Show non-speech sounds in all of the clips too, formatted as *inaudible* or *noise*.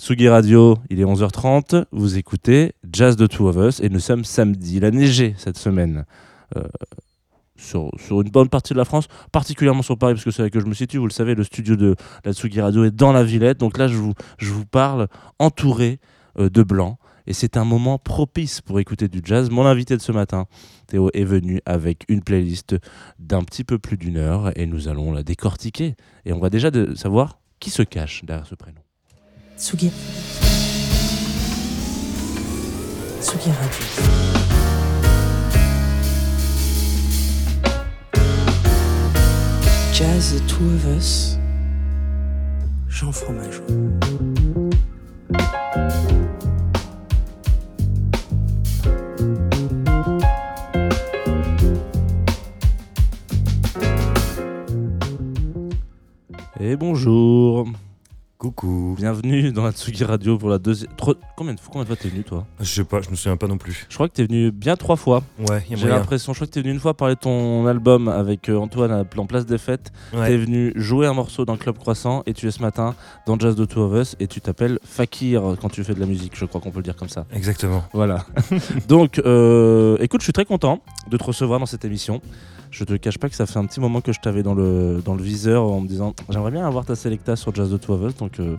Tsugi Radio, il est 11h30, vous écoutez Jazz de Two of Us et nous sommes samedi. Il a neigé cette semaine euh, sur, une bonne partie de la France, particulièrement sur Paris parce que c'est là que je me situe. Vous le savez, le studio de la Tsugi Radio est dans la Villette, donc là je vous, parle entouré euh, de blanc et c'est un moment propice pour écouter du jazz. Mon invité de ce matin, Théo, est venu avec une playlist d'un petit peu plus d'une heure et nous allons la décortiquer. Et on va déjà savoir qui se cache derrière ce prénom. Tsugi. Tsugi Radio. Jazz The Two of Us. Jean Fromageau. Et bonjour. Coucou. Bienvenue dans la Tsugi Radio pour la deuxième. Tro... Combien de fois, combien de fois t'es venu toi Je sais pas, je me souviens pas non plus. Je crois que t'es venu bien trois fois. Ouais, y a J'ai l'impression. Je crois que t'es venu une fois parler de ton album avec euh, Antoine à- en place des fêtes. Ouais. T'es venu jouer un morceau dans Club Croissant et tu es ce matin dans Jazz de Two of Us et tu t'appelles Fakir quand tu fais de la musique. Je crois qu'on peut le dire comme ça. Exactement. Voilà. *laughs* Donc, euh, écoute, je suis très content de te recevoir dans cette émission. Je te cache pas que ça fait un petit moment que je t'avais dans le, dans le viseur en me disant j'aimerais bien avoir ta Selecta sur Jazz de Two of Us. Donc, euh,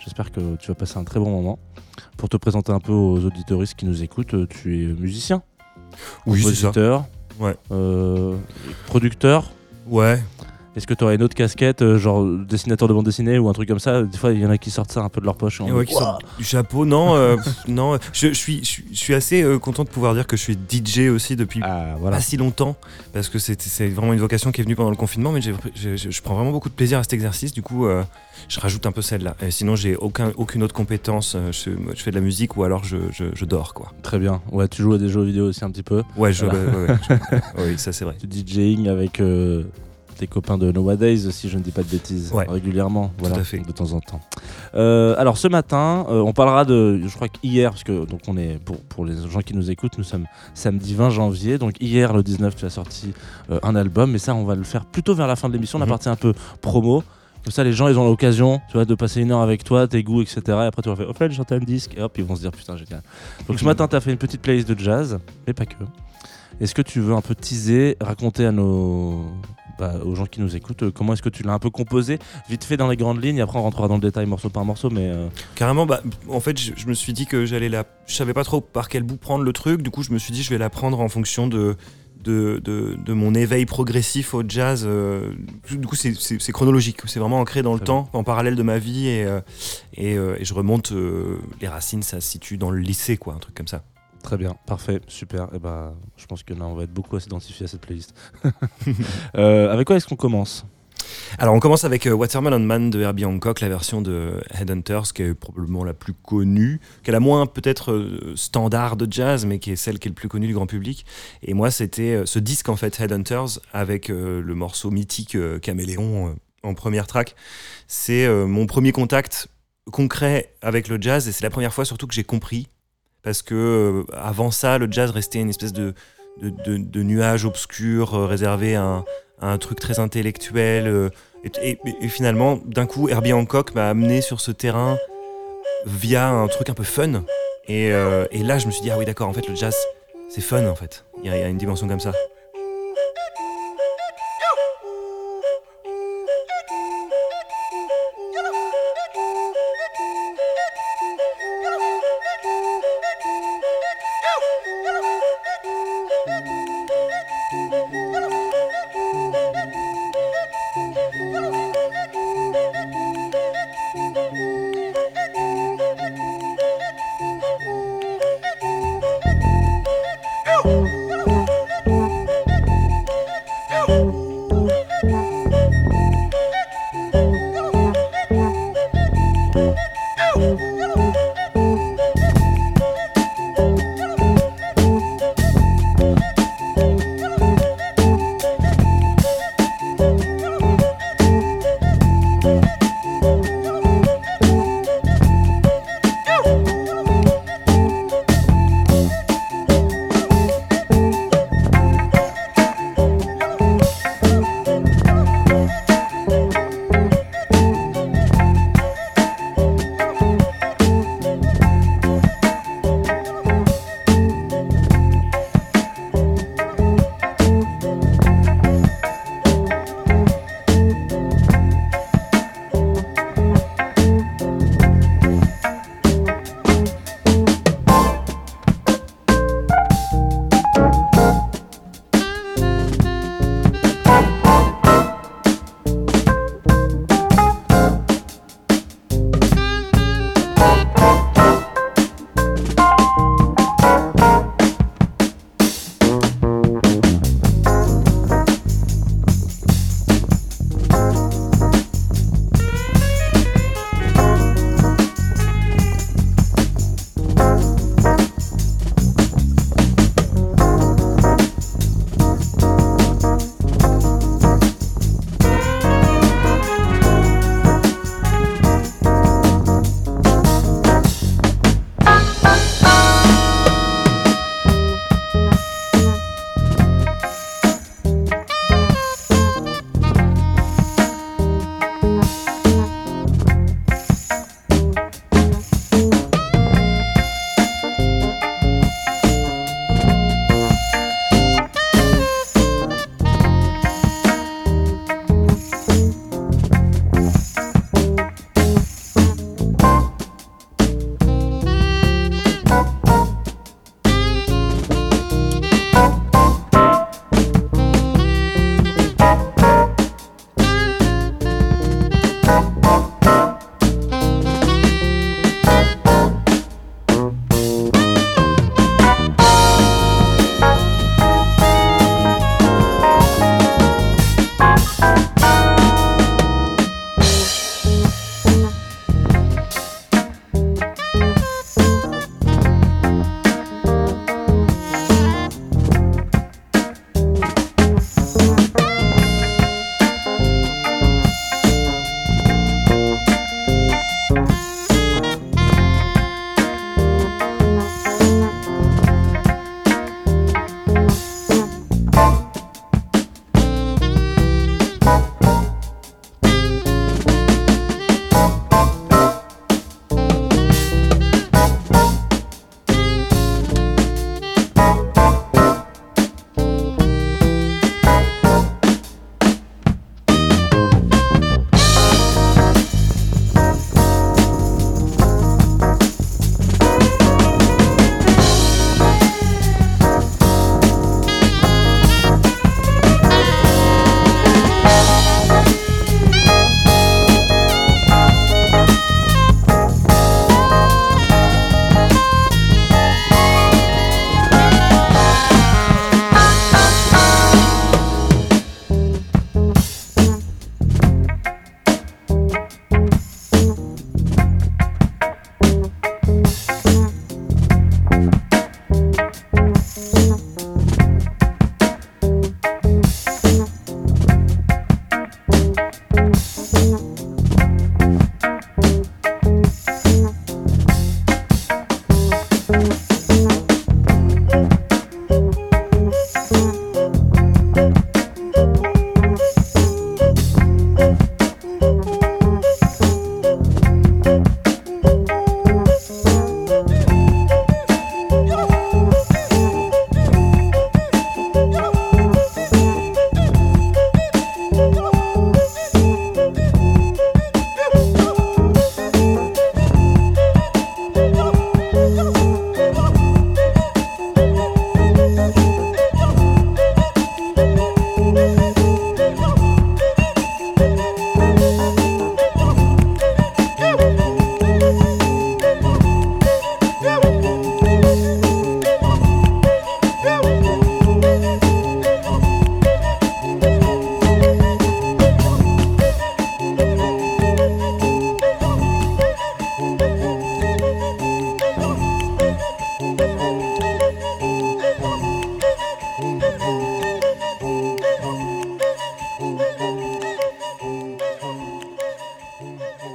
j'espère que tu vas passer un très bon moment. Pour te présenter un peu aux auditoristes qui nous écoutent, euh, tu es musicien, Oui, compositeur, Ouais. euh, producteur. Ouais. Est-ce que tu aurais une autre casquette, euh, genre dessinateur de bande dessinée ou un truc comme ça? Des fois, il y en a qui sortent ça un peu de leur poche. en Et ouais, qui sort du chapeau. Non, euh, *laughs* pff, non. Je, je suis, je, suis- je suis assez euh, content de pouvoir dire que je suis DJ aussi depuis Ah, voilà. pas si longtemps parce que c'est vraiment une vocation qui est venue pendant le confinement, mais je, prends vraiment beaucoup de plaisir à cet exercice. Du coup, euh, je rajoute un peu celle-là. Sinon, j'ai aucun, aucune autre compétence. Je, fais de la musique ou alors je, dors, quoi. Très bien. Ouais, tu joues à des jeux vidéo aussi un petit peu. Ouais, je, Voilà. ouais, ouais, *laughs* oui, ça c'est vrai. Du DJing avec tes copains de Nowadays, si je ne dis pas de bêtises, Ouais. régulièrement, voilà, à fait. de temps en temps. Euh, alors ce matin, euh, on parlera de, je crois qu'hier, parce que donc on est pour, pour les gens qui nous écoutent, nous sommes samedi 20 janvier, donc hier le 19, tu as sorti euh, un album, mais ça on va le faire plutôt vers la fin de l'émission, la Mhm. partie un peu promo. Comme ça, les gens, ils ont l'occasion, tu vois, de passer une heure avec toi, tes goûts, etc. Et après, tu vas faire, au fait, j'ai chanté un disque, et hop, ils vont se dire, putain, génial. Donc ce matin, tu as fait une petite playlist de jazz, mais pas que. Est-ce que tu veux un peu teaser, raconter à nos, bah, aux gens qui nous écoutent, euh, comment est-ce que tu l'as un peu composé, vite fait dans les grandes lignes, après on rentrera dans le détail morceau par morceau, mais euh, Carrément, bah, en fait, je, je me suis dit que j'allais la. Je savais pas trop par quel bout prendre le truc. Du coup, je me suis dit, je vais la prendre en fonction de. De, de, de mon éveil progressif au jazz. euh, du coup, c'est- chronologique. C'est vraiment ancré dans le temps, en parallèle de ma vie. Et, euh, et, euh, et je remonte. les racines, ça se situe dans le lycée, quoi, un truc comme ça. Très bien, parfait, super. Et bah, je pense que là, on va être beaucoup à s'identifier à cette playlist. *laughs* Euh, avec quoi est-ce qu'on commence? Alors, on commence avec euh, Watermelon Man de Herbie Hancock, la version de Headhunters, qui est probablement la plus connue, qui est la moins peut-être euh, standard de jazz, mais qui est celle qui est le plus connue du grand public. Et moi, c'était ce disque, en fait, Headhunters, avec le morceau mythique Caméléon en première track. C'est mon premier contact concret avec le jazz, et c'est la première fois surtout que j'ai compris. Parce que euh, avant ça, le jazz restait une espèce de, de, nuage obscur euh, réservé à un, truc très intellectuel. euh, et, finalement, d'un coup, Herbie Hancock m'a amené sur ce terrain via un truc un peu fun. Et, là, je me suis dit, ah oui, d'accord, en fait, le jazz, c'est fun, en fait. Il y a une dimension comme ça.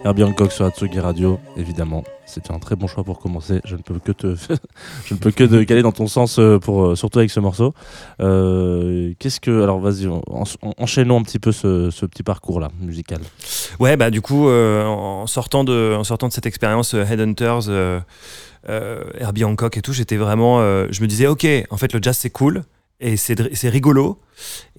Herbie Hancock sur Atsugi Radio, évidemment. C'était un très bon choix pour commencer. Je ne peux que te, *laughs* je ne peux que te caler dans ton sens euh, pour euh, surtout avec ce morceau. Euh, Qu'est-ce que, alors vas-y, en- en- enchaînons un petit peu ce, ce petit parcours là musical. Ouais, bah du coup, en sortant de, en sortant de cette expérience Headhunters, euh, Herbie Hancock et tout, j'étais vraiment, je me disais, ok, en fait, le jazz c'est cool et c'est rigolo.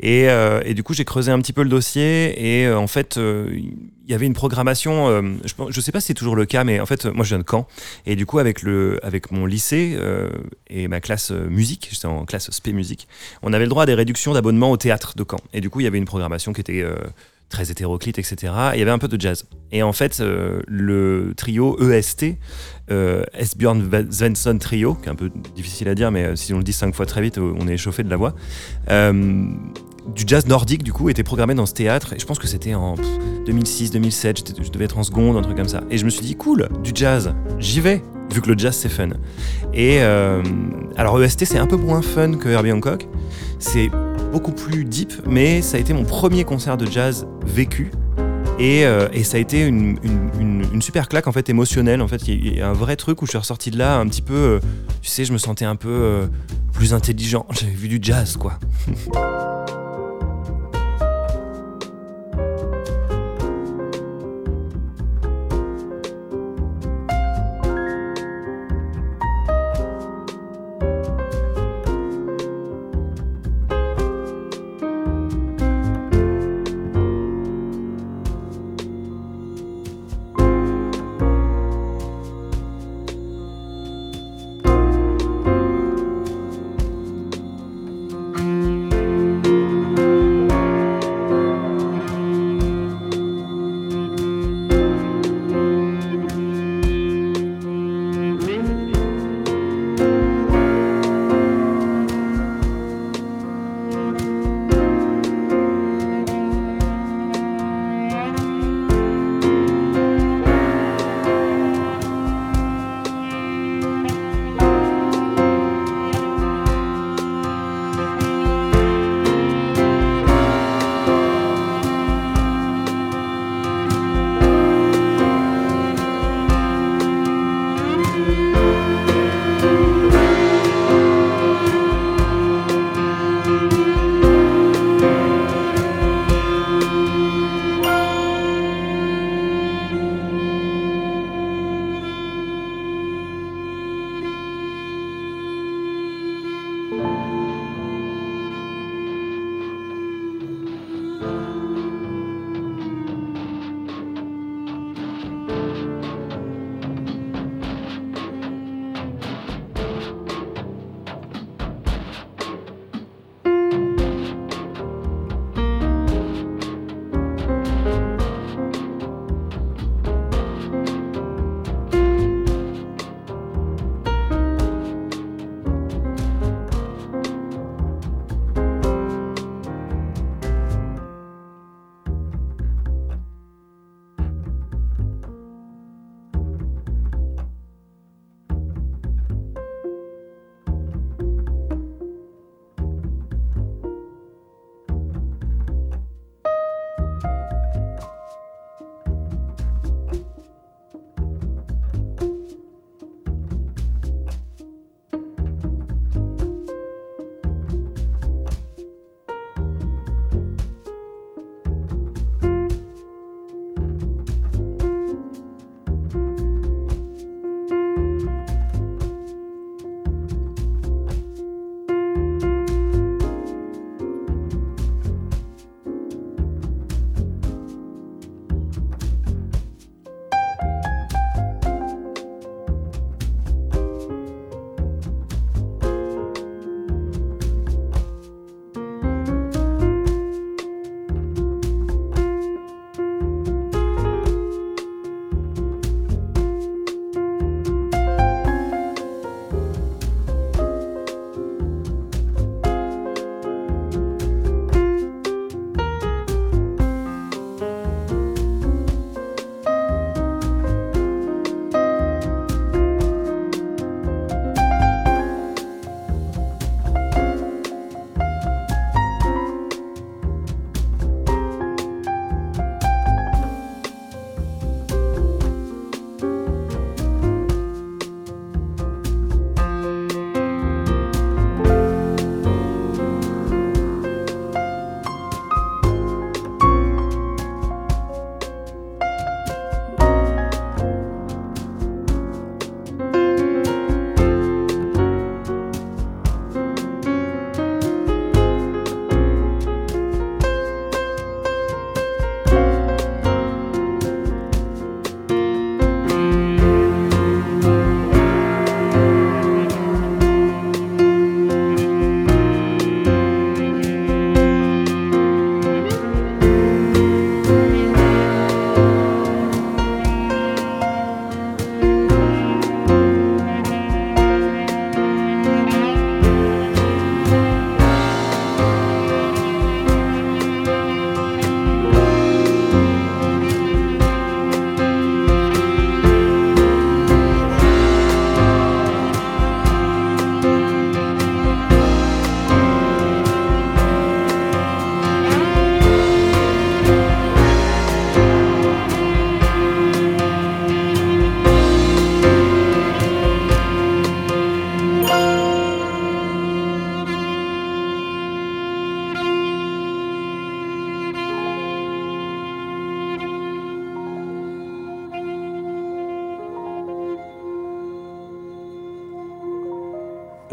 Et, euh, et du coup, j'ai creusé un petit peu le dossier et euh, en fait, euh, il y avait une programmation. euh, je, je sais pas si c'est toujours le cas, mais en fait, moi, je viens de Caen et du coup, avec le, avec mon lycée euh, et ma classe musique, j'étais en classe spé musique, on avait le droit à des réductions d'abonnement au théâtre de Caen. Et du coup, il y avait une programmation qui était très hétéroclite, etc. Et il y avait un peu de jazz. Et en fait, euh, le trio EST, euh, Esbjörn Svensson Trio, qui est un peu difficile à dire, mais euh, si on le dit cinq fois très vite, on est échauffé de la voix, euh, du jazz nordique, du coup, était programmé dans ce théâtre. Et je pense que c'était en 2006-2007, j'étais- je devais être en seconde, un truc comme ça. Et je me suis dit, cool, du jazz, j'y vais, vu que le jazz c'est fun. Et alors, EST, c'est un peu moins fun que Herbie Hancock. C'est beaucoup plus deep, mais ça a été mon premier concert de jazz vécu. Et, euh, ça a été une super claque en fait émotionnelle. En fait, il y a un vrai truc où je suis ressorti de là un petit peu, euh, tu sais, je me sentais un peu euh, plus intelligent. J'avais vu du jazz, quoi. *laughs*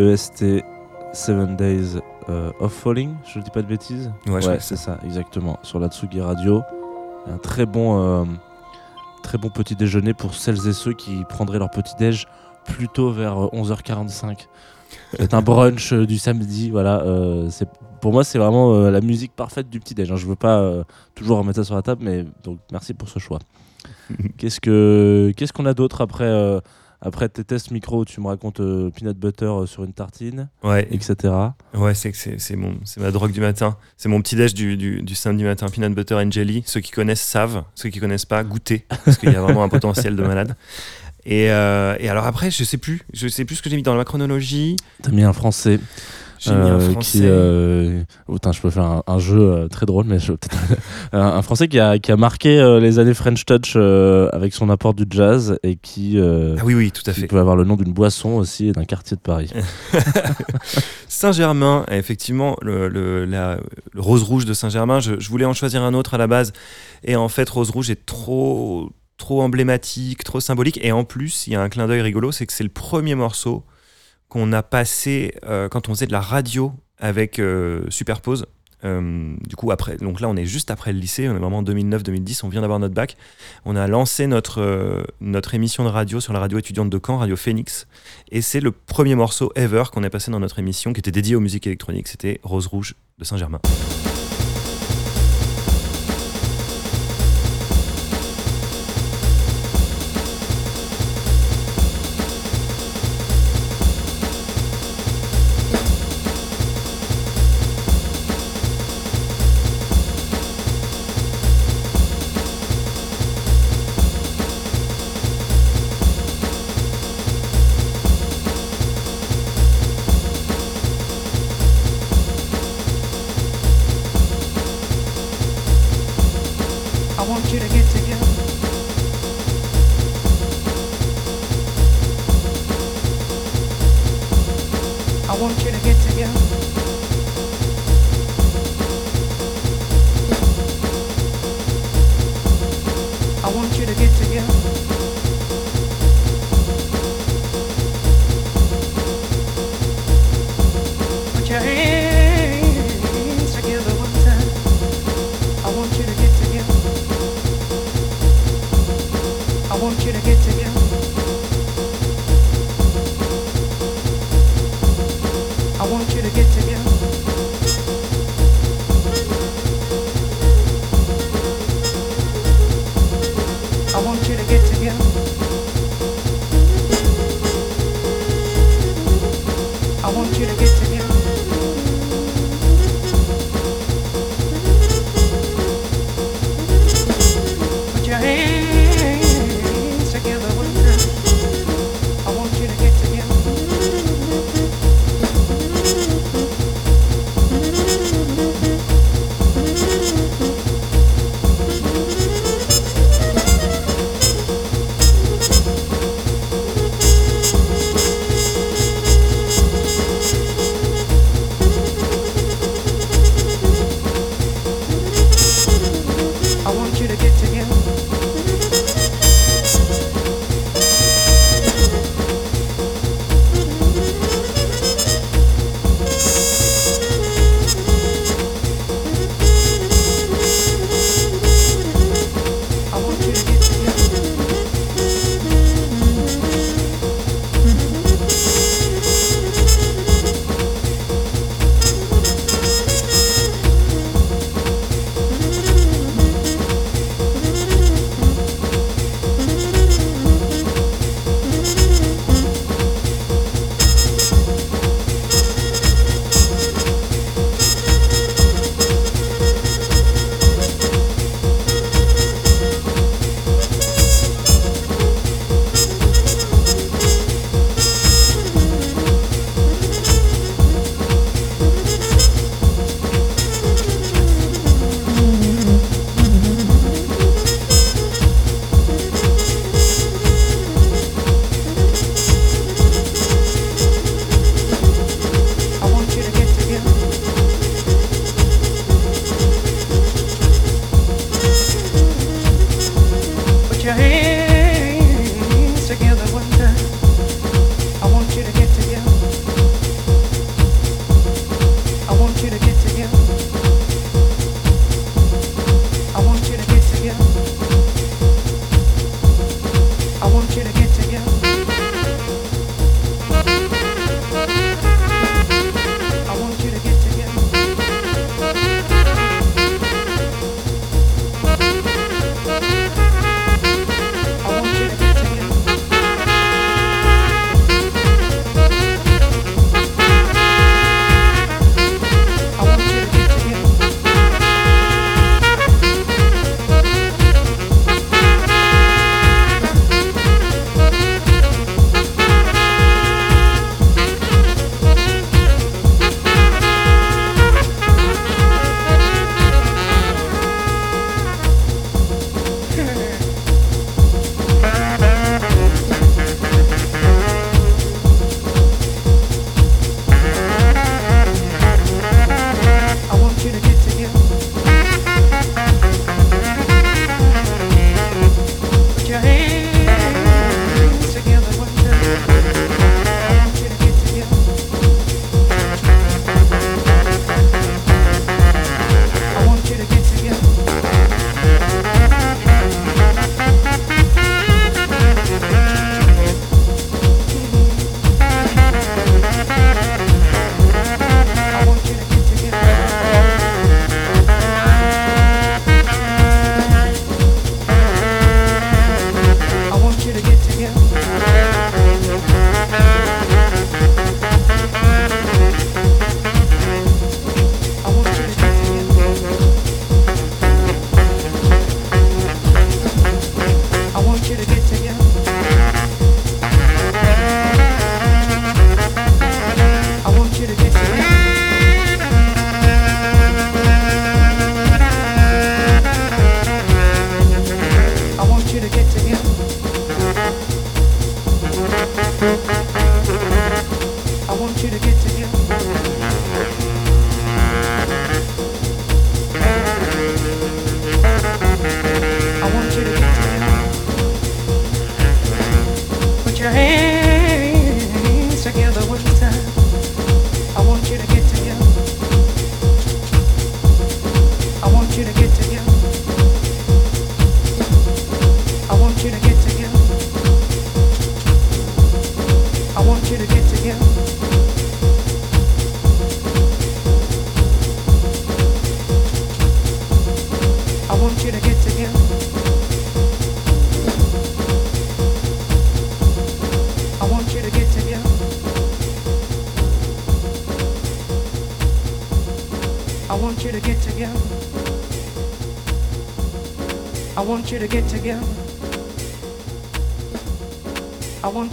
EST Seven Days euh, of Falling, je ne dis pas de bêtises? Ouais, que c'est ça, exactement. Sur la Tsugi Radio. Un très bon, euh, très bon petit déjeuner pour celles et ceux qui prendraient leur petit déj plutôt vers euh, 11h45. C'est un brunch euh, du samedi, voilà. euh, c'est pour moi, c'est vraiment euh, la musique parfaite du petit déj. hein. Je veux pas euh, toujours remettre ça sur la table, mais donc merci pour ce choix. *laughs* Qu'est-ce que qu'est-ce qu'on a d'autre après euh, après tes tests micro où tu me racontes euh, peanut butter euh, sur une tartine, Ouais, etc. ouais c'est c'est c'est mon c'est ma drogue du matin. C'est mon petit déj du, du, du samedi matin, peanut butter and jelly. Ceux qui connaissent savent, ceux qui connaissent pas, goûtez parce qu'il y a vraiment un potentiel de malade. Et, euh, et alors après, je sais plus, je sais plus ce que j'ai mis dans la chronologie. T'as mis un français. Euh, français. qui euh, oh, je peux faire un, un jeu euh, très drôle mais je peut-être *laughs* un, un français qui a, qui a marqué euh, les années French Touch avec son apport du jazz et qui, Ah oui, oui, tout à qui fait. peut avoir le nom d'une boisson aussi et d'un quartier de Paris. *laughs* Saint-Germain, effectivement, le, le- la- le rose rouge de Saint-Germain, je, je voulais en choisir un autre à la base. Et en fait, rose rouge est trop, trop emblématique, trop symbolique. Et en plus, il y a un clin d'œil rigolo, c'est que c'est le premier morceau qu'on a passé euh, quand on faisait de la radio avec euh, Superpose. Euh, du coup, après, donc là, on est juste après le lycée, on est vraiment en 2009-2010, on vient d'avoir notre bac. On a lancé notre, notre émission de radio sur la radio étudiante de Caen, Radio Phoenix. Et c'est le premier morceau ever qu'on a passé dans notre émission qui était dédié aux musiques électroniques. C'était Rose Rouge de Saint-Germain. Want you to get together.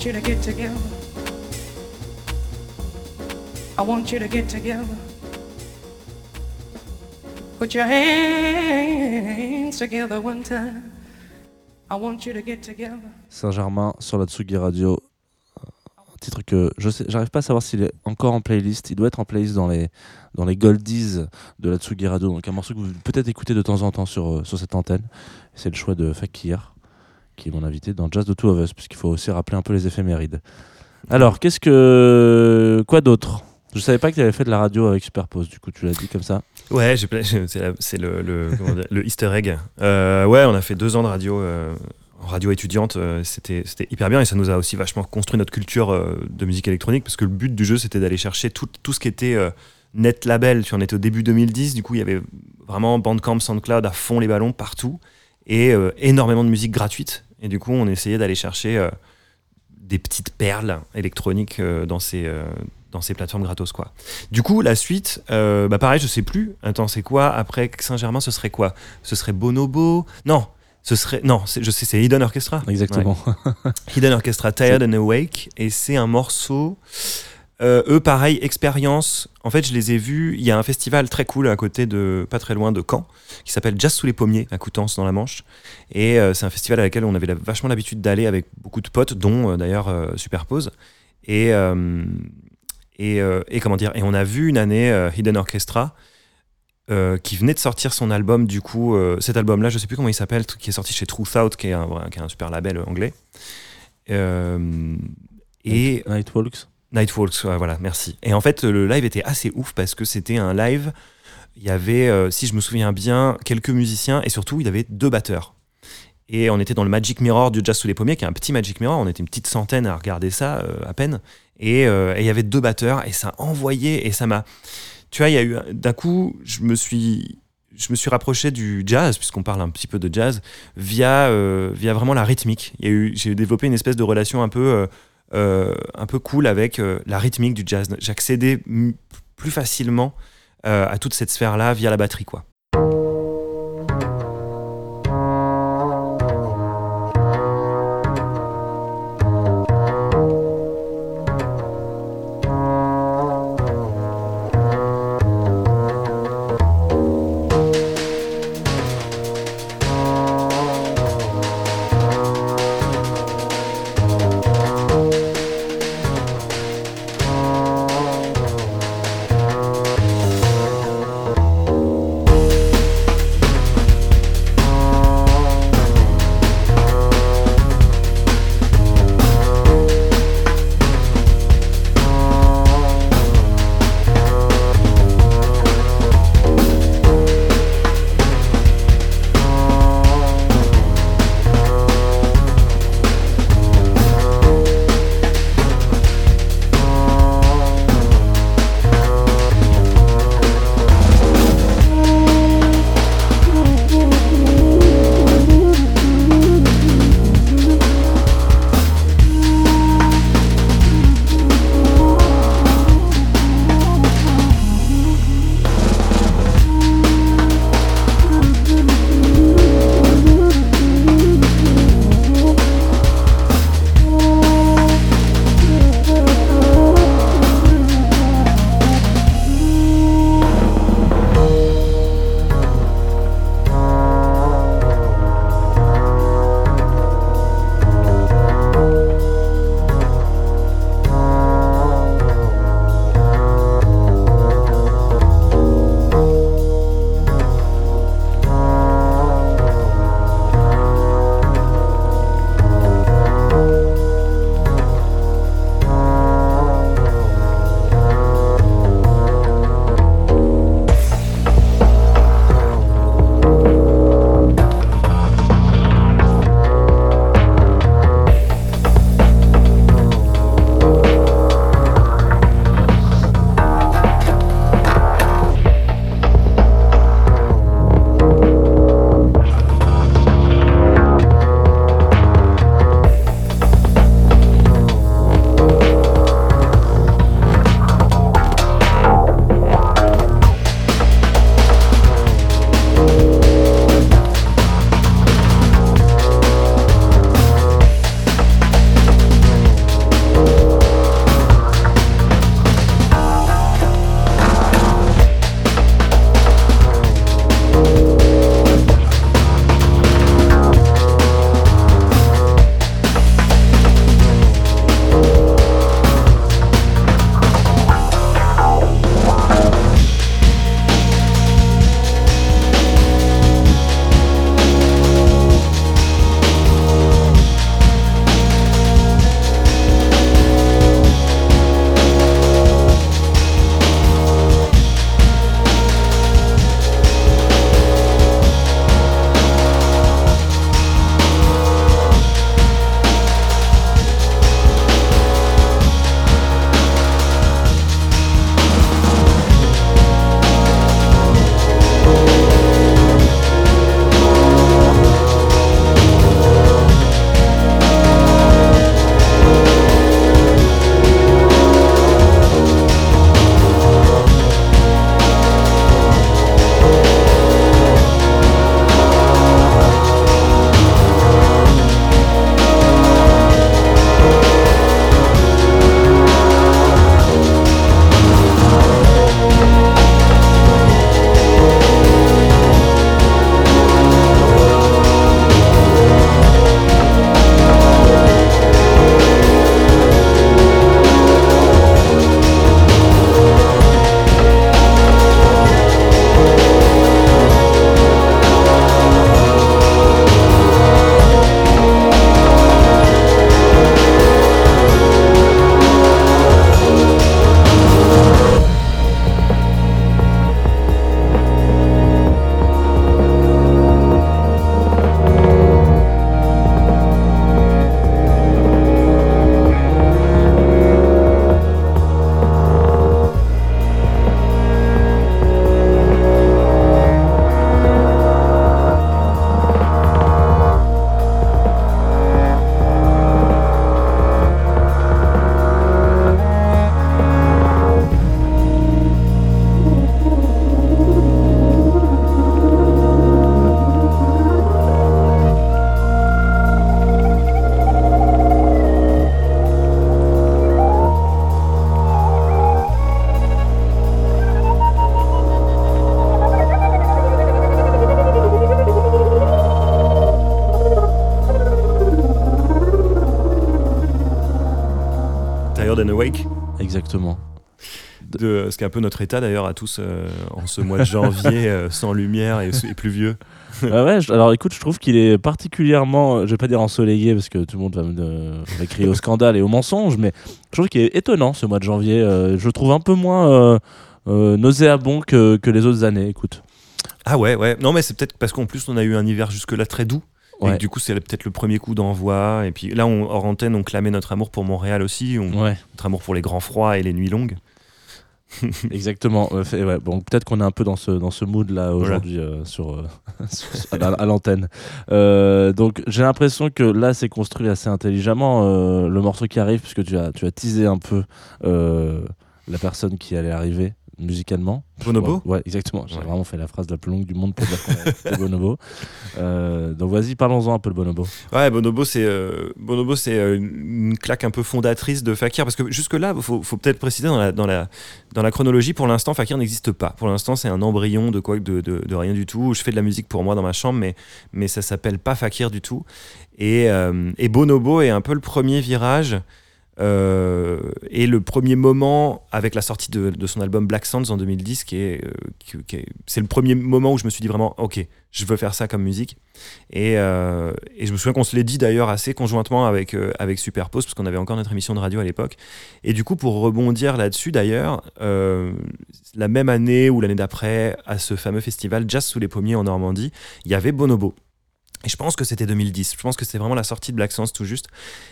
Want you to get together. I want you to get together. Put your hands together one time. I want you to get together. Saint-Germain sur la Tsugi Radio. Un titre que je sais, j'arrive pas à savoir s'il est encore en playlist. Il doit être en playlist dans les, dans les goldies de la Tsugi Radio. Donc un morceau que vous peut-être écoutez de temps en temps sur, euh, sur cette antenne. C'est le choix de Fakir, qui est mon invité dans Jazz de Two of Us, puisqu'il faut aussi rappeler un peu les éphémérides. Alors, qu'est-ce que. Quoi d'autre? Je savais pas que tu avais fait de la radio avec Superpose, du coup, tu l'as dit comme ça. Ouais, *laughs* c'est le, Easter egg. Euh, ouais, on a fait deux ans de radio, euh, en radio étudiante. euh, C'était c'était hyper bien et ça nous a aussi vachement construit notre culture euh, de musique électronique parce que le but du jeu c'était d'aller chercher tout, tout ce qui était net label. Tu en étais au début 2010, du coup il y avait vraiment Bandcamp, SoundCloud à fond les ballons partout et énormément de musique gratuite. Et du coup on essayait d'aller chercher euh, des petites perles électroniques euh, dans ces. euh, dans ces plateformes gratos quoi. Du coup, la suite, euh, bah pareil, je sais plus. Attends, c'est quoi? Après Saint-Germain Ce serait quoi? Ce serait Bonobo? Non, ce serait non, je sais, c'est Hidden Orchestra. Exactement. Ouais. Hidden Orchestra, Tired *laughs* and Awake, et c'est un morceau. Euh, eux, pareil, expérience. En fait, je les ai vus. Il y a un festival très cool à côté de, pas très loin de Caen, qui s'appelle Jazz sous les pommiers à Coutances dans la Manche. Et euh, c'est un festival à laquelle on avait vachement l'habitude d'aller avec beaucoup de potes, dont euh, d'ailleurs Superpose. Et et, et comment dire Et on a vu une année Hidden Orchestra. qui venait de sortir son album du coup cet album là je sais plus comment il s'appelle qui est sorti chez Truth Out qui est un, qui est un super label anglais et Nightwalks. Nightwalks, voilà, merci. Et en fait, le live était assez ouf parce que c'était un live. Il y avait, euh, si je me souviens bien, quelques musiciens et surtout, il y avait deux batteurs. Et on était dans le Magic Mirror du Jazz sous les pommiers, qui est un petit Magic Mirror. On était une petite centaine à regarder ça, euh, à peine. Et, euh, et il y avait deux batteurs et ça envoyait et ça m'a. Tu vois, il y a eu. un- D'un coup, je me suis. Je me suis rapproché du jazz, puisqu'on parle un petit peu de jazz, via, via vraiment la rythmique. J'ai développé une espèce de relation un peu, un peu cool avec euh, la rythmique du jazz. J'accédais plus facilement euh, à toute cette sphère-là via la batterie, quoi. Qui est un peu notre état d'ailleurs à tous euh, en ce mois de janvier *laughs* euh, sans lumière et, et pluvieux. Ah ouais, je- alors écoute, je trouve qu'il est particulièrement, euh, je vais pas dire ensoleillé parce que tout le monde va me va crier au scandale et au mensonge, mais je trouve qu'il est étonnant ce mois de janvier. je le trouve un peu moins nauséabond que, que les autres années. Écoute. Ah ouais, ouais. Non, mais c'est peut-être parce qu'en plus on a eu un hiver jusque-là très doux. Et Ouais. du coup, c'est peut-être le premier coup d'envoi. Et puis là, on, hors antenne, on clamait notre amour pour Montréal aussi, on- Ouais, notre amour pour les grands froids et les nuits longues. *laughs* exactement. Euh, fait- ouais, bon, peut-être qu'on est un peu dans ce, dans ce mood là aujourd'hui euh, sur, euh, *laughs* sur- à, à l'antenne. Euh, donc j'ai l'impression que là c'est construit assez intelligemment le morceau qui arrive puisque tu as, tu as teasé un peu la personne qui allait arriver musicalement. Bonobo Ouais, ouais, exactement. J'ai Ouais. vraiment fait la phrase la plus longue du monde pour dire qu'on a Bonobo. *laughs* Euh, donc vas-y, parlons-en un peu de Bonobo. Ouais, Bonobo, c'est euh, Bonobo, c'est euh, une claque un peu fondatrice de Fakir parce que jusque là, faut, faut peut-être préciser dans la dans la dans la chronologie. Pour l'instant, Fakir n'existe pas. Pour l'instant, c'est un embryon de quoi de, de, de rien du tout. Je fais de la musique pour moi dans ma chambre, mais mais ça s'appelle pas Fakir du tout. Et, et Bonobo est un peu le premier virage. Euh, et le premier moment avec la sortie de, son album Black Sands en 2010 qui est, euh, qui- est- c'est le premier moment où je me suis dit vraiment ok je veux faire ça comme musique et, euh, je me souviens qu'on se l'est dit d'ailleurs assez conjointement avec, avec Superpose, parce qu'on avait encore notre émission de radio à l'époque. Et du coup, pour rebondir là-dessus d'ailleurs, la même année ou l'année d'après, à ce fameux festival Jazz sous les pommiers en Normandie, il y avait Bonobo. Et je pense que c'était 2010. Je pense que c'était vraiment la sortie de Black Sands tout juste.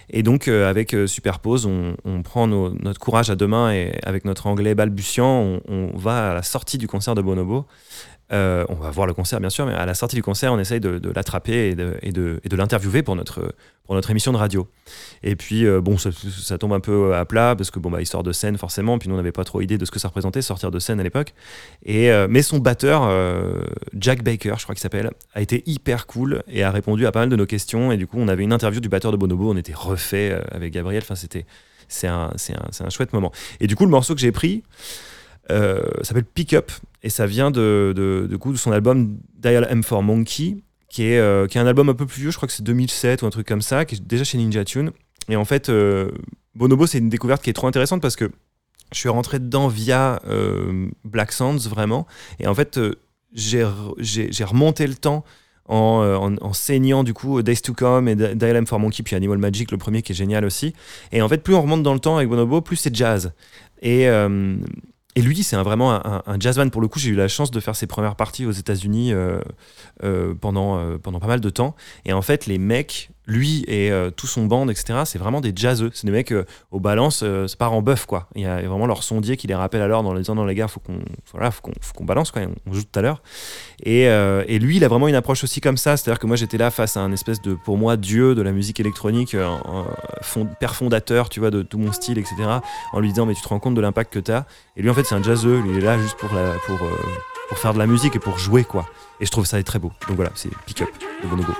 Et donc, euh, avec euh, Superpose, on, prend notre courage à deux mains et avec notre anglais balbutiant, on va à la sortie du concert de Bonobo. Euh, on va voir le concert, bien sûr, mais à la sortie du concert, on essaye de, l'attraper et de, l'interviewer pour notre, émission de radio. Et puis, euh, bon, ça, tombe un peu à plat parce que, bon, bah, histoire de scène, forcément. Puis nous, on n'avait pas trop idée de ce que ça représentait, sortir de scène à l'époque. Euh, mais son batteur, Jack Baker, je crois qu'il s'appelle, a été hyper cool et a répondu à pas mal de nos questions. Et du coup, on avait une interview du batteur de Bonobo. On était refait avec Gabriel. Enfin, c'était, c'est un, un, un chouette moment. Et du coup, le morceau que j'ai pris euh, s'appelle Pick Up et ça vient de, de, de, coup, de son album Dial M for Monkey, qui est, euh, qui est un album un peu plus vieux, je crois que c'est 2007 ou un truc comme ça, qui est déjà chez Ninja Tune. Et en fait, euh, Bonobo, c'est une découverte qui est trop intéressante parce que je suis rentré dedans via euh, Black Sands, vraiment. Et en fait, j'ai re- j'ai j'ai remonté le temps en, en, en saignant du coup Days to Come et Di- Dial M for Monkey, puis Animal Magic, le premier qui est génial aussi. Et en fait, plus on remonte dans le temps avec Bonobo, plus c'est jazz. Et, et lui, c'est vraiment un jazzman. Pour le coup, j'ai eu la chance de faire ses premières parties aux États-Unis euh, euh, pendant, euh, pendant pas mal de temps. Et en fait, les mecs, lui et euh, tout son band, etc., c'est vraiment des jazzeux. C'est des mecs euh, au balance, euh, c'est pas en bœuf, quoi. Il y a vraiment leur sondier qui les rappelle alors dans les disant, non, les gars, faut qu'on faut qu'on balance, quoi. On joue tout à l'heure. Et, euh, et lui, il a vraiment une approche aussi comme ça. C'est-à-dire que moi, j'étais là face à un espèce de, pour moi, dieu de la musique électronique, euh, père fondateur, tu vois, de tout mon style, etc. En lui disant, mais tu te rends compte de l'impact que t'as. Et lui, en fait, c'est un jazzeux. Il est là juste pour, pour, pour faire de la musique et pour jouer, quoi. Et je trouve ça très beau. Donc voilà, c'est Pick Up de Bonobo.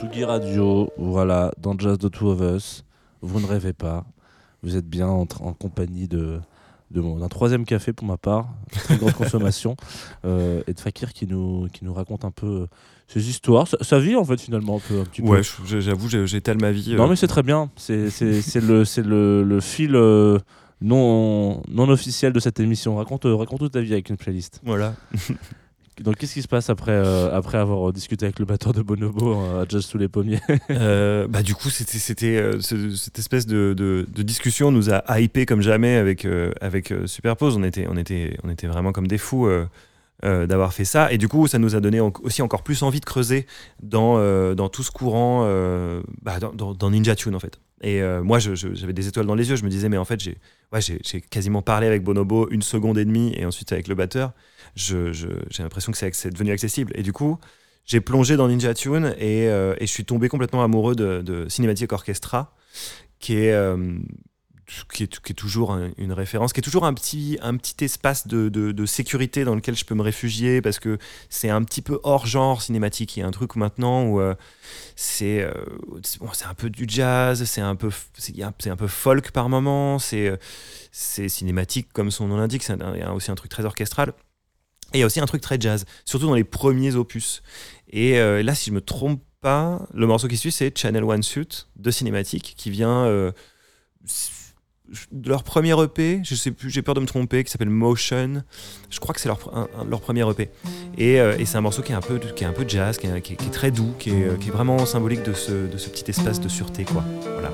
Tsugi Radio. Voilà, dans Jazz the Two of Us. Vous ne rêvez pas. Vous êtes bien en, en compagnie de d'un troisième café pour ma part, très grande *laughs* consommation, euh, et de Fakir qui nous, qui nous raconte un peu euh, ses histoires, sa, sa vie en fait finalement un peu. Un petit peu. Ouais, j'avoue, j'étale ma vie. Non euh, mais c'est très bien, c'est le, le, le fil euh, non, non officiel de cette émission. Raconte, raconte toute ta vie avec une playlist. Voilà. *laughs* Donc qu'est-ce qui se passe après, euh, après avoir discuté avec le batteur de Bonobo euh, à Jazz sous les pommiers? *laughs* Euh, bah du coup c'était c'était euh, ce- cette espèce de, discussion nous a hypé comme jamais avec euh, avec euh, Superpose. On était on était on était vraiment comme des fous euh, d'avoir fait ça. Et du coup ça nous a donné aussi encore plus envie de creuser dans euh, dans tout ce courant euh, bah, dans, Ninja Tune en fait. Et moi j'avais des étoiles dans les yeux. Je me disais mais en fait j'ai ouais, quasiment parlé avec Bonobo une seconde et demie et ensuite avec le batteur. J'ai l'impression que c'est devenu accessible. Et du coup j'ai plongé dans Ninja Tune et, je suis tombé complètement amoureux de, de Orchestra, qui est, qui est, toujours un- une référence, qui est toujours un petit, un petit espace de, sécurité dans lequel je peux me réfugier parce que c'est un petit peu hors genre cinématique. Il y a un truc maintenant où euh, c'est euh, bon, un peu du jazz, c'est un peu, un- peu folk par moment, c'est euh, c'est cinématique comme son nom l'indique, c'est aussi un truc très orchestral. Et il y a aussi un truc très jazz, surtout dans les premiers opus. Et euh, là, si je me trompe pas, le morceau qui suit, c'est Channel One Suit de Cinématique, qui vient leur premier EP, je sais plus, j'ai peur de me tromper, qui s'appelle Motion. Je crois que c'est leur, leur premier EP. Et, euh, et c'est un morceau qui est un peu, qui est un peu jazz, qui est, qui est- qui est très doux, qui est, euh, qui est vraiment symbolique de ce, de ce petit espace de sûreté, quoi. Voilà.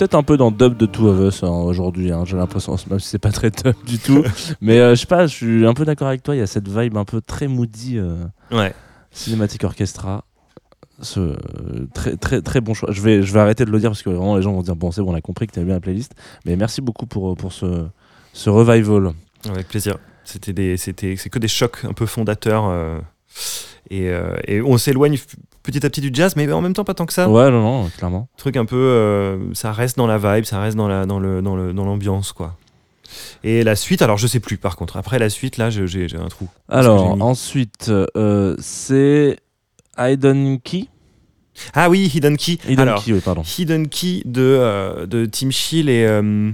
Peut-être un peu dans dub de Two of Us hein, aujourd'hui, hein, j'ai l'impression, *laughs* même si c'est pas très dub du tout. *laughs* Mais euh, je sais pas, je suis un peu d'accord avec toi, il y a cette vibe un peu très moody, euh, Ouais. cinématique orchestra. Ce, euh, très, très, très bon choix. Je vais, je vais arrêter de le dire parce que vraiment les gens vont dire bon c'est bon on a compris que tu bien la playlist. Mais merci beaucoup pour, pour ce, ce revival. Avec plaisir. C'était des, c'était, c'est que des chocs un peu fondateurs. euh, et, euh, et on s'éloigne petit à petit du jazz, mais en même temps pas tant que ça. Ouais non non clairement. Truc un peu, euh, ça reste dans la vibe, ça reste dans la, dans le, dans le, dans l'ambiance quoi. Et la suite, alors je sais plus par contre. Après la suite, là, j'ai, un trou. Alors ensuite euh, c'est Hidden Key. Ah oui, Hidden Key. Hidden alors, Key oui pardon. Hidden Key de, euh, de Tim Chill et, euh,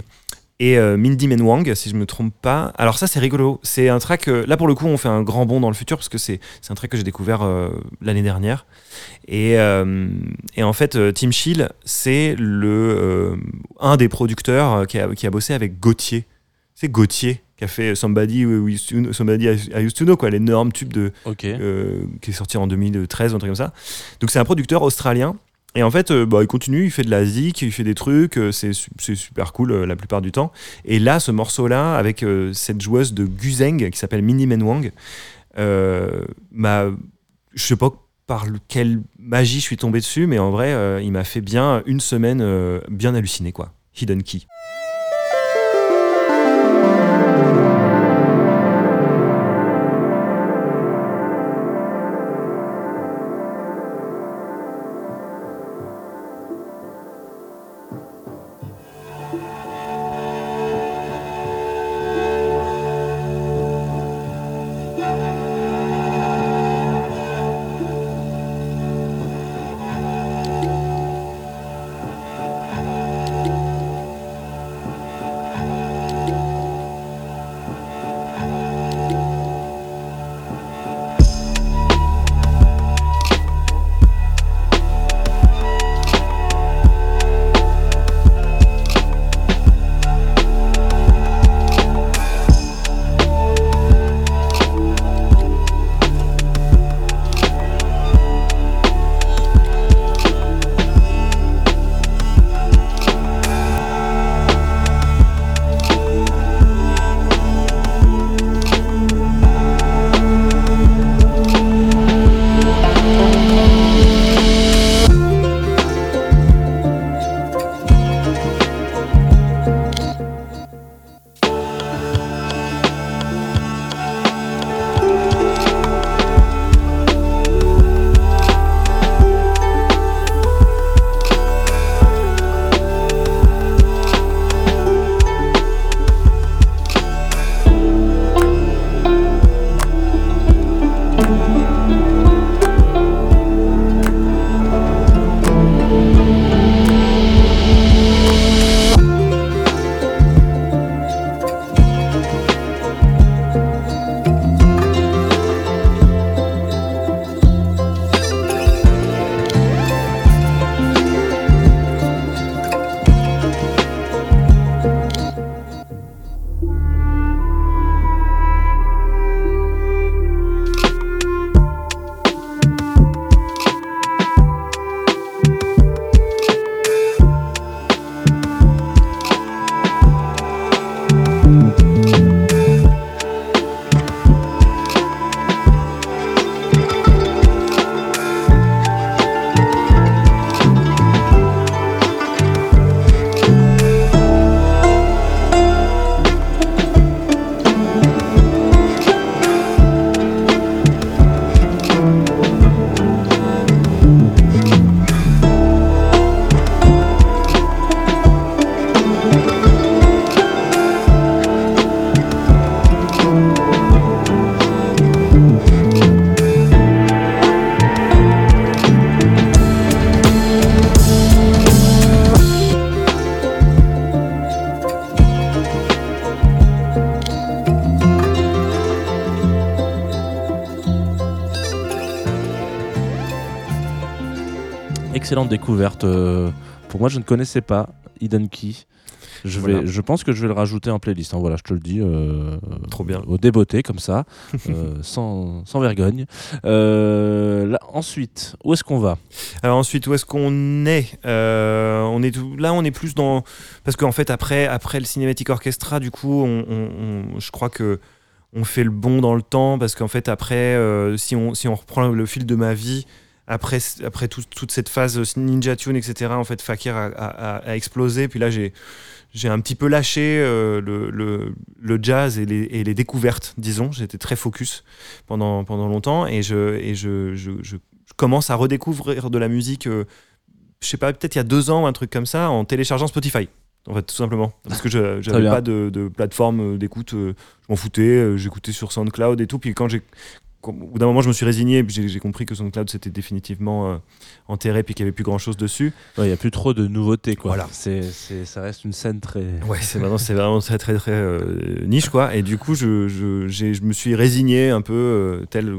et euh, Mindy Menwang, si je me trompe pas. Alors ça, c'est rigolo. C'est un track, euh, là pour le coup, on fait un grand bond dans le futur, parce que c'est un track que j'ai découvert euh, l'année dernière. Et, euh, et en fait, Tim Chill, c'est le un des producteurs qui a, qui a bossé avec Gauthier. C'est Gauthier qui a fait Somebody, I Used to Know, quoi, l'énorme tube de, qui est sorti en 2013 ou un truc comme ça. Donc c'est un producteur australien. Et en fait, euh, bah, il continue, il fait de la zik, il fait des trucs, euh, c'est su- c'est super cool euh, la plupart du temps. Et là, ce morceau-là, avec cette joueuse de Guzeng qui s'appelle Minnie Menwang, euh, m'a, je sais pas par le- quelle magie je suis tombé dessus, mais en vrai, il m'a fait bien une semaine bien halluciné quoi. Hidden Key. Excellente découverte. euh, pour moi, je ne connaissais pas Hidden Key. Je, vais, Voilà. je pense que je vais le rajouter en playlist. hein. Voilà, je te le dis. euh, Trop bien. Au débeauté, comme ça, euh, *laughs* sans, sans vergogne. Euh, là, ensuite, où est-ce qu'on va? Alors ensuite, où est-ce qu'on est? On est tout- là, on est plus dans parce qu'en fait après après le cinématique orchestra, du coup, on, on- on- je crois que on fait le bon dans le temps parce qu'en fait après, si on si on reprend le fil de ma vie. Après, après tout- toute cette phase Ninja Tune, etc., en fait, Fakir a, a- a- a explosé. Puis là, j'ai, j'ai un petit peu lâché euh, le, le- le jazz et les, et les découvertes, disons. J'étais très focus pendant, pendant longtemps et, je, et je, je- commence à redécouvrir de la musique, euh, je sais pas, peut-être il y a deux ans, un truc comme ça, en téléchargeant Spotify. En fait, tout simplement. Parce que je j'avais bien. pas de, de plateforme euh, d'écoute, euh, je m'en foutais, j'écoutais sur SoundCloud et tout. Puis quand j'ai. Au bout d'un moment, je me suis résigné puis j'ai compris que SoundCloud c'était définitivement euh, enterré puis qu'il n'y avait plus grand chose dessus. Il n'y a plus trop de nouveautés. Quoi. Voilà. C'est- ça reste une scène très. Ouais, c'est vraiment, *laughs* c'est vraiment très très très euh, niche quoi. Et du coup, je, je, je me suis résigné un peu, euh, tel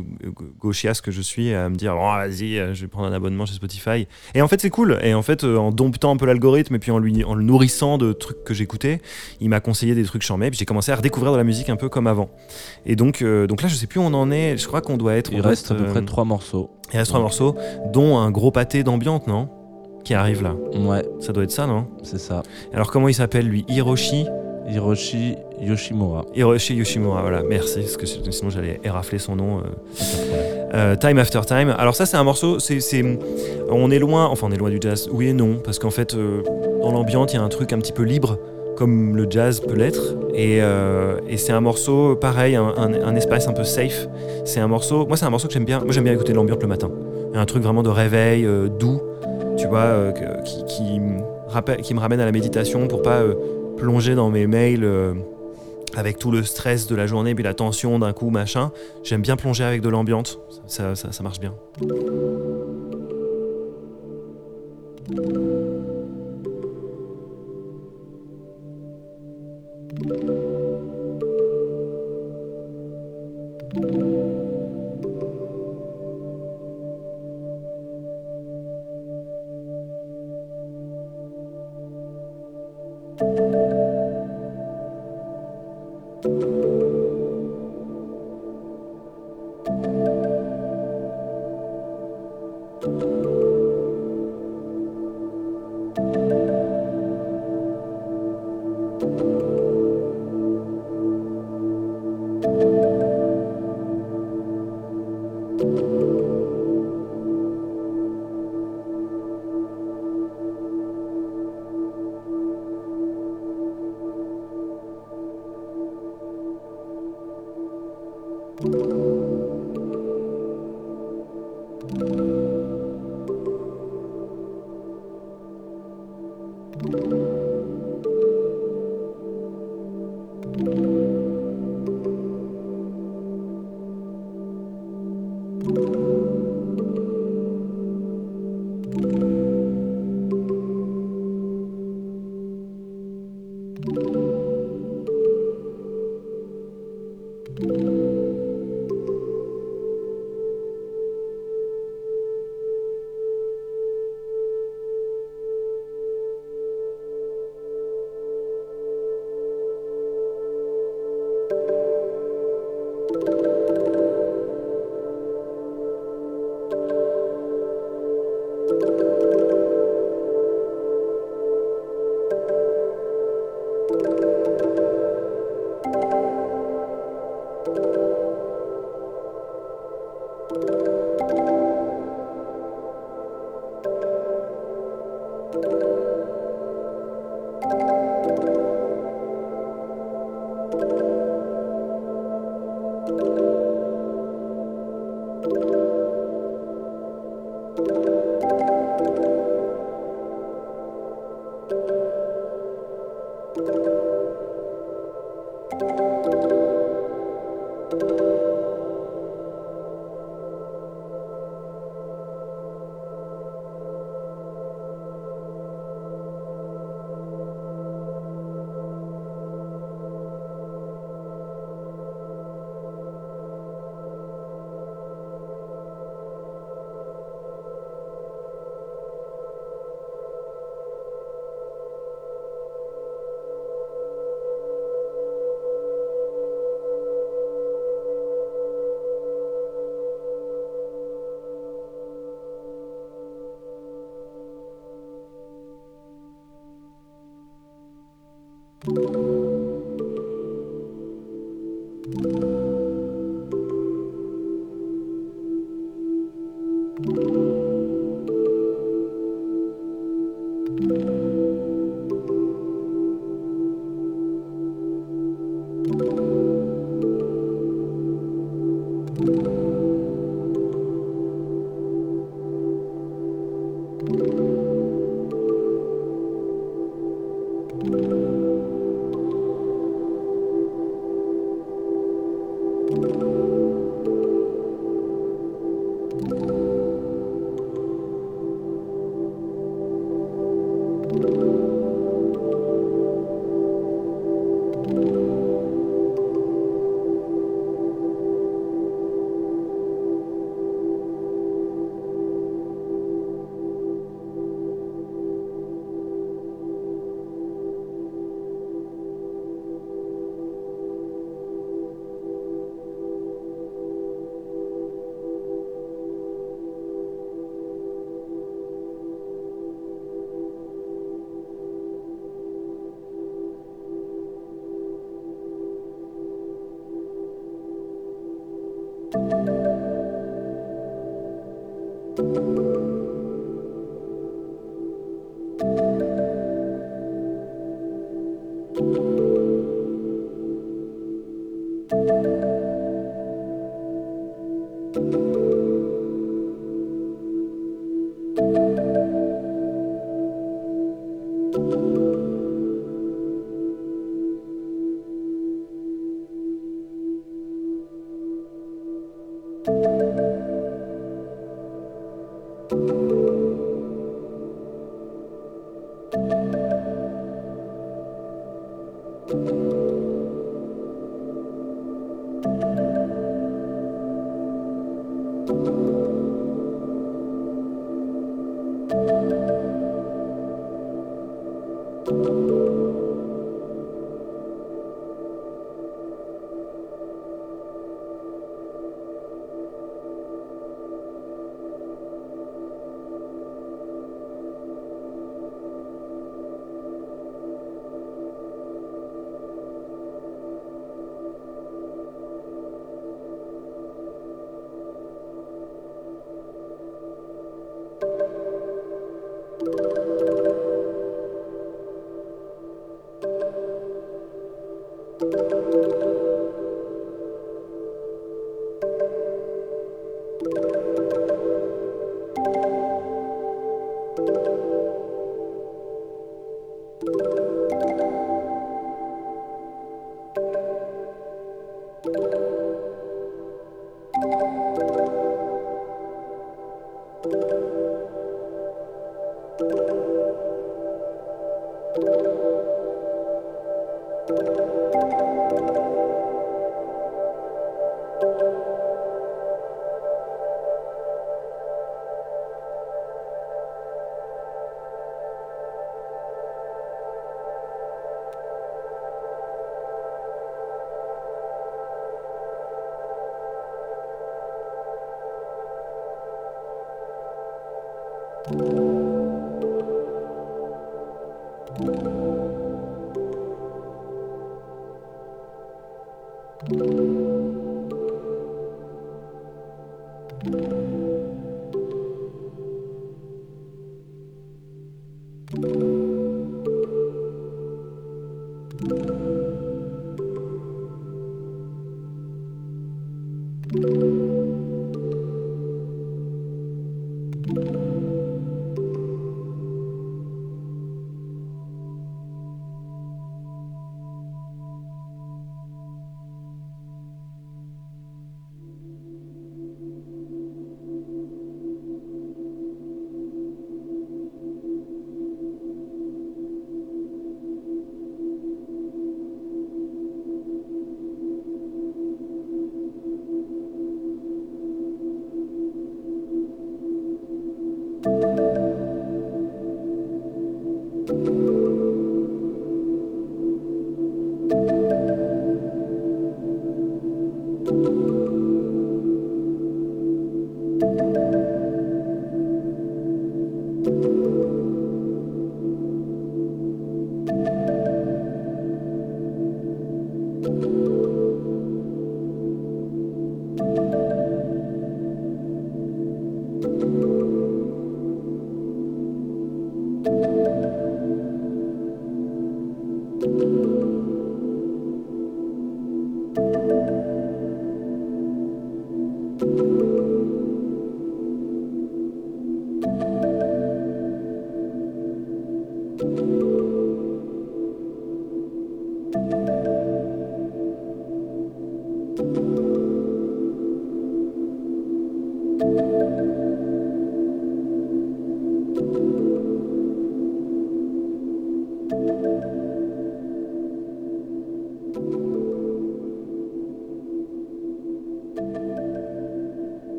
gauchias que je suis, à me dire oh, vas-y, je vais prendre un abonnement chez Spotify. Et en fait, c'est cool. Et en fait, en domptant un peu l'algorithme et puis en, lui, en le nourrissant de trucs que j'écoutais, il m'a conseillé des trucs charmés. Puis j'ai commencé à redécouvrir de la musique un peu comme avant. Et donc, donc là, je sais plus où on en est. Je crois qu'on doit être. Il reste à peu près euh, trois morceaux. Il reste trois morceaux, dont un gros pâté d'ambiance, non? Qui arrive là. Ouais, Ça doit être ça, non? C'est ça. Alors, comment il s'appelle lui? Hiroshi? Hiroshi Yoshimura. Hiroshi Yoshimura, voilà, merci, parce que sinon j'allais érafler son nom. euh. Euh, time After Time. Alors ça c'est un morceau, c'est, c'est- on est loin, enfin on est loin du jazz, oui et non, parce qu'en fait euh, dans l'ambiance il y a un truc un petit peu libre, comme le jazz peut l'être, et, euh, c'est un morceau pareil, un, espace un peu safe. C'est un morceau, moi c'est un morceau que j'aime bien, moi j'aime bien écouter de l'ambiance le matin. Un truc vraiment de réveil, euh, doux, tu vois, euh, qui, me ramène à la méditation pour pas plonger dans mes mails. avec tout le stress de la journée, puis la tension d'un coup, machin, j'aime bien plonger avec de l'ambiance. Ça, ça marche bien. thank you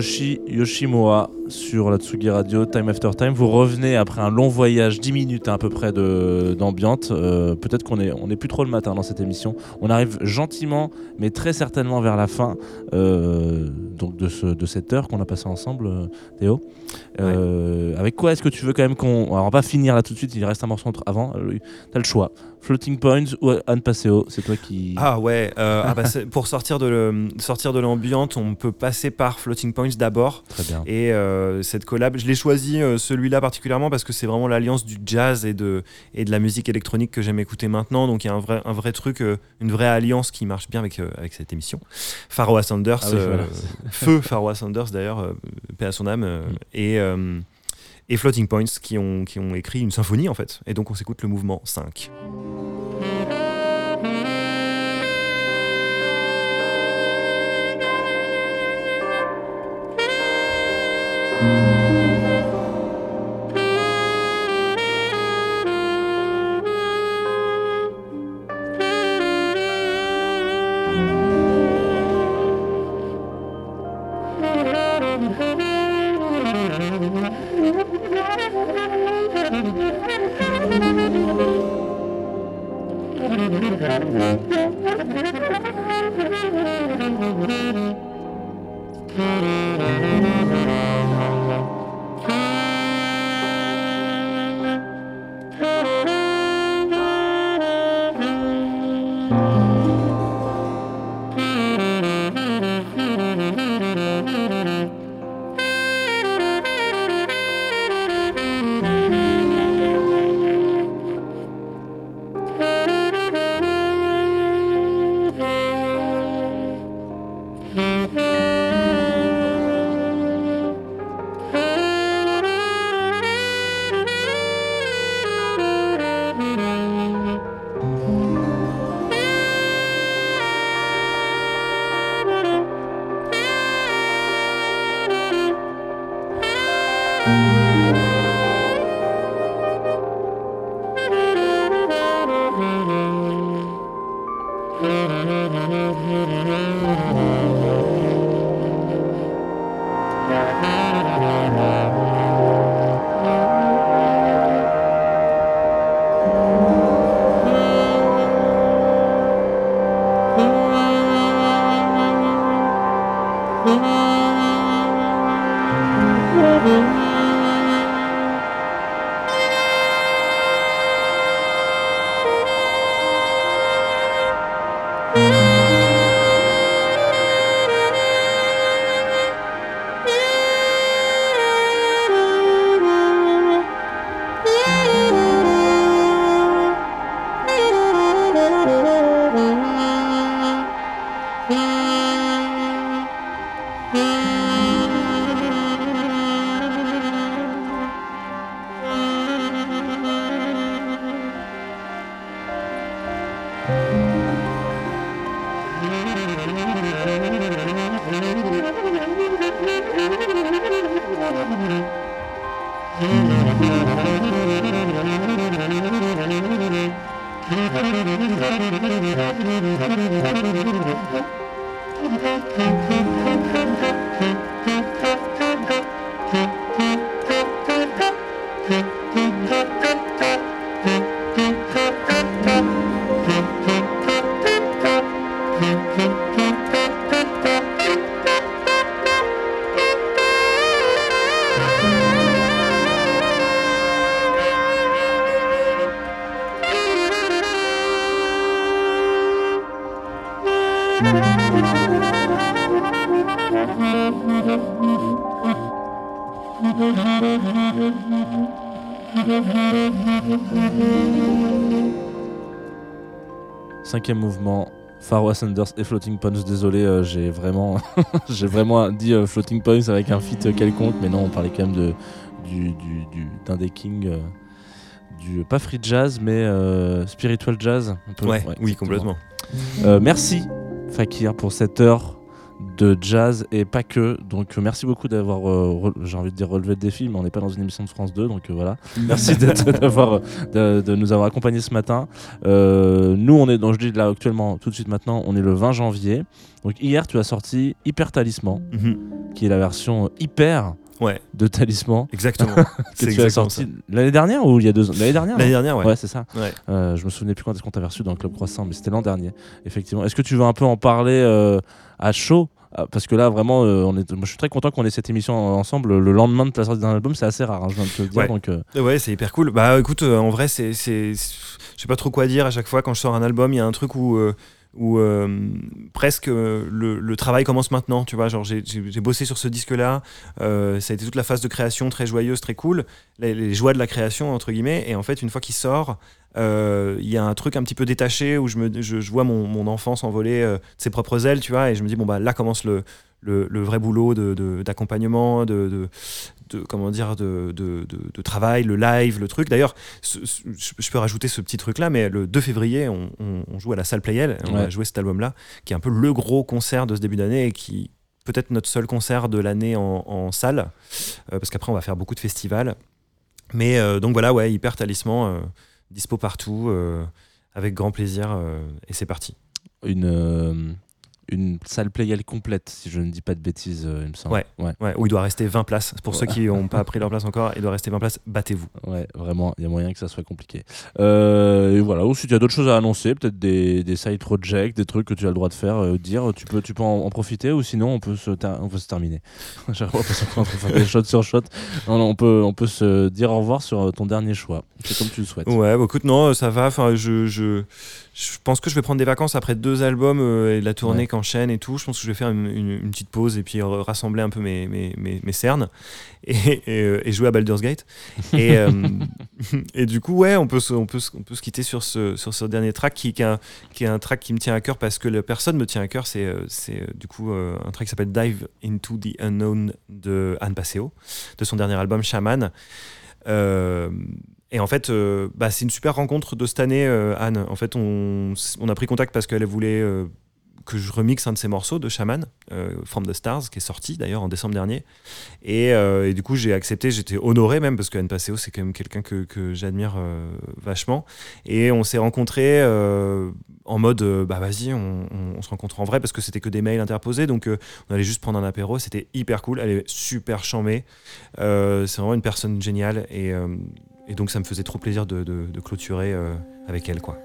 Hiroshi Yoshimoa sur la Tsugi Radio, Time After Time. Vous revenez après un long voyage, 10 minutes à peu près d'ambiante. Euh, Peut-être qu'on est, on est plus trop le matin dans cette émission. On arrive gentiment, mais très certainement vers la fin euh, donc de, ce, de cette heure qu'on a passée ensemble, euh, Théo. Euh, Avec quoi est-ce que tu veux quand même qu'on. Alors, on va pas finir là tout de suite, il reste un morceau entre- avant. T'as le choix. Floating Points ou Anne Passeo, c'est toi qui. Ah ouais, euh, ah bah *laughs* pour sortir de le- sortir de l'ambiante, on peut passer par Floating Points d'abord. Très bien. Et euh, cette collab, je l'ai choisi euh, celui-là particulièrement parce que c'est vraiment l'alliance du jazz et de, et de la musique électronique que j'aime écouter maintenant. Donc il y a un vrai, un vrai truc, une vraie alliance qui marche bien avec, avec cette émission. Pharoah Sanders, Ah oui, voilà. *laughs* feu Pharoah Sanders d'ailleurs, paix à son âme, euh, et, et Floating Points qui ont, qui ont écrit une symphonie en fait. Et donc on s'écoute le mouvement 5. Thank you. Mm-hmm. Cinquième mouvement, Pharoah Sanders et Floating Points. Désolé, euh, j'ai vraiment, *laughs* j'ai vraiment dit euh, Floating Points avec un feat quelconque, mais non, on parlait quand même de, du, du, du- d'un des kings, euh, du, pas free jazz, mais euh, spiritual jazz. un peu. Ouais, oui, complètement. Euh, merci Fakir pour cette heure de jazz et pas que. Donc euh, merci beaucoup d'avoir, euh, j'ai envie de dire relevé le défi, mais on n'est pas dans une émission de France 2, donc euh, voilà. Merci d'avoir, de, de nous avoir accompagnés ce matin. Euh, nous, on est, donc je dis là actuellement, tout de suite maintenant, on est le 20 janvier. Donc hier, tu as sorti Hyper Talisman, Mhm. qui est la version hyper Ouais, de Talisman exactement. *laughs* que tu as sorti l'année dernière ou il y a deux ans? L'année dernière L'année dernière, ouais. Ouais, c'est ça. Ouais. Euh, je me souvenais plus quand est-ce qu'on t'avait reçu dans le Club Croissant, mais c'était l'an dernier, effectivement. Est-ce que tu veux un peu en parler euh, à chaud? Parce que là, vraiment, euh, on est... moi, je suis très content qu'on ait cette émission ensemble le lendemain de la sortie d'un album. C'est assez rare, hein, je viens de te le dire. Ouais. Donc, euh, Ouais, c'est hyper cool. Bah écoute, euh, en vrai, c'est, c'est, je sais pas trop quoi dire à chaque fois quand je sors un album. Il y a un truc où, où euh, presque euh, le, travail commence maintenant. Tu vois, genre j'ai, bossé sur ce disque-là. Euh, ça a été toute la phase de création très joyeuse, très cool. Les, joies de la création entre guillemets. Et en fait, une fois qu'il sort, il y a un truc un petit peu détaché où je vois mon, enfant s'envoler de ses propres ailes, tu vois. Et je me dis bon bah là commence le vrai boulot d'accompagnement, de, de- comment dire, de, de, de- travail, le live, le truc. D'ailleurs, je peux rajouter ce petit truc-là, mais le 2 février, on, on- on joue à la salle Playel, et on Ouais. va jouer cet album-là, qui est un peu le gros concert de ce début d'année et qui peut-être notre seul concert de l'année en, en salle, euh, parce qu'après on va faire beaucoup de festivals. Mais euh, donc voilà, ouais, hyper talisman, euh, dispo partout, avec grand plaisir, et c'est parti. une, une salle Playel complète, si je ne dis pas de bêtises, euh, il me semble. Ouais. ouais. Ouais, où il doit rester 20 places. Pour Ouais. ceux qui n'ont pas *laughs* pris leur place encore, il doit rester 20 places, battez-vous. Ouais, vraiment, il y a moyen que ça soit compliqué. Euh, et voilà, ou si tu as d'autres choses à annoncer, peut-être des, des side projects, des trucs que tu as le droit de faire, euh, dire, tu peux, tu peux en, en profiter, ou sinon on peut se, on peut se terminer. *laughs* Peut faire des shots sur shot. Non, non, on, peut, on peut se dire au revoir sur euh, ton dernier choix. C'est comme tu le souhaites. Ouais, bah, écoute, non, ça va. Enfin, je, je, je pense que je vais prendre des vacances après deux albums euh, et la tournée Ouais. qu'enchaîne et tout. Je pense que je vais faire une, une- une petite pause et puis rassembler un peu mes, mes, mes, mes cernes *laughs* et, et, euh, et jouer à Baldur's Gate. *laughs* Et, euh, *laughs* et du coup, ouais, on peut se, on peut, se- on peut se quitter sur ce, sur ce dernier track qui, qui, est un, qui est un track qui me tient à cœur parce que la personne me tient à cœur. C'est c'est, du coup un track qui s'appelle Dive into the Unknown de Anne Passeo, de son dernier album Shaman. Euh, et en fait, euh, bah, c'est une super rencontre de cette année, euh, Anne. En fait, on, a pris contact parce qu'elle voulait euh, que je remixe un de ses morceaux de Shaman, From the Stars, qui est sorti d'ailleurs en décembre dernier. Et, du coup, j'ai accepté, j'étais honoré même, parce qu'Anne Passeo, c'est quand même quelqu'un que, j'admire vachement. Et on s'est rencontrés en mode, bah vas-y, on, on- se rencontre en vrai, parce que c'était que des mails interposés. Donc, on allait juste prendre un apéro. C'était hyper cool. Elle est super chambée. Euh, c'est vraiment une personne géniale. Et, et donc, ça me faisait trop plaisir de, clôturer euh, avec elle, quoi.